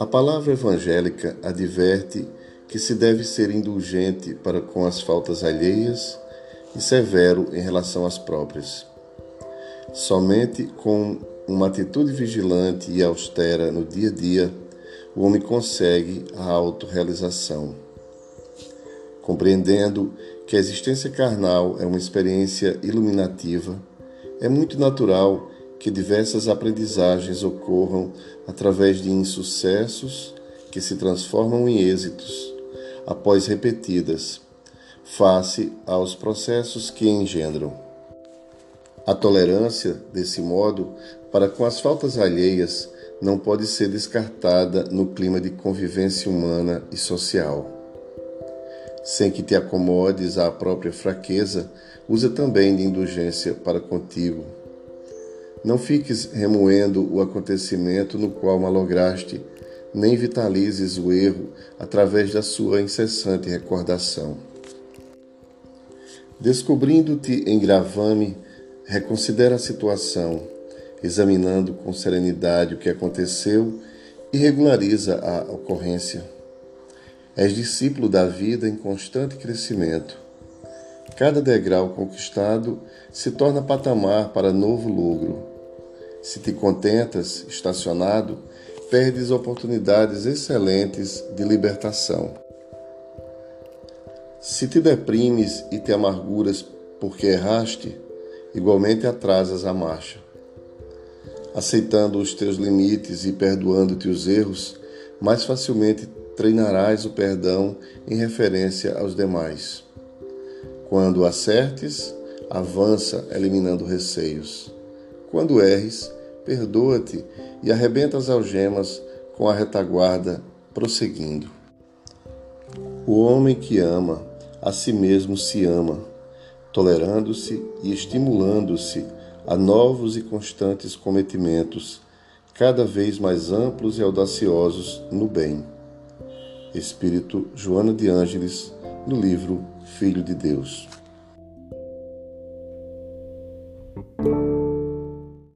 A palavra evangélica adverte que se deve ser indulgente para com as faltas alheias e severo em relação às próprias. Somente com uma atitude vigilante e austera no dia a dia, o homem consegue a autorrealização. Compreendendo que a existência carnal é uma experiência iluminativa, é muito natural que diversas aprendizagens ocorram através de insucessos que se transformam em êxitos após repetidas, face aos processos que engendram. A tolerância, desse modo, para com as faltas alheias não pode ser descartada no clima de convivência humana e social. Sem que te acomodes à própria fraqueza, usa também de indulgência para contigo não fiques remoendo o acontecimento no qual malograste, nem vitalizes o erro através da sua incessante recordação. Descobrindo-te em gravame, reconsidera a situação, examinando com serenidade o que aconteceu e regulariza a ocorrência. És discípulo da vida em constante crescimento. Cada degrau conquistado se torna patamar para novo logro. Se te contentas estacionado, perdes oportunidades excelentes de libertação. Se te deprimes e te amarguras porque erraste, igualmente atrasas a marcha. Aceitando os teus limites e perdoando-te os erros, mais facilmente treinarás o perdão em referência aos demais. Quando acertes, avança eliminando receios. Quando erres, perdoa-te e arrebenta as algemas com a retaguarda, prosseguindo. O homem que ama, a si mesmo se ama, tolerando-se e estimulando-se a novos e constantes cometimentos, cada vez mais amplos e audaciosos no bem. Espírito Joana de Ângeles, no livro Filho de Deus.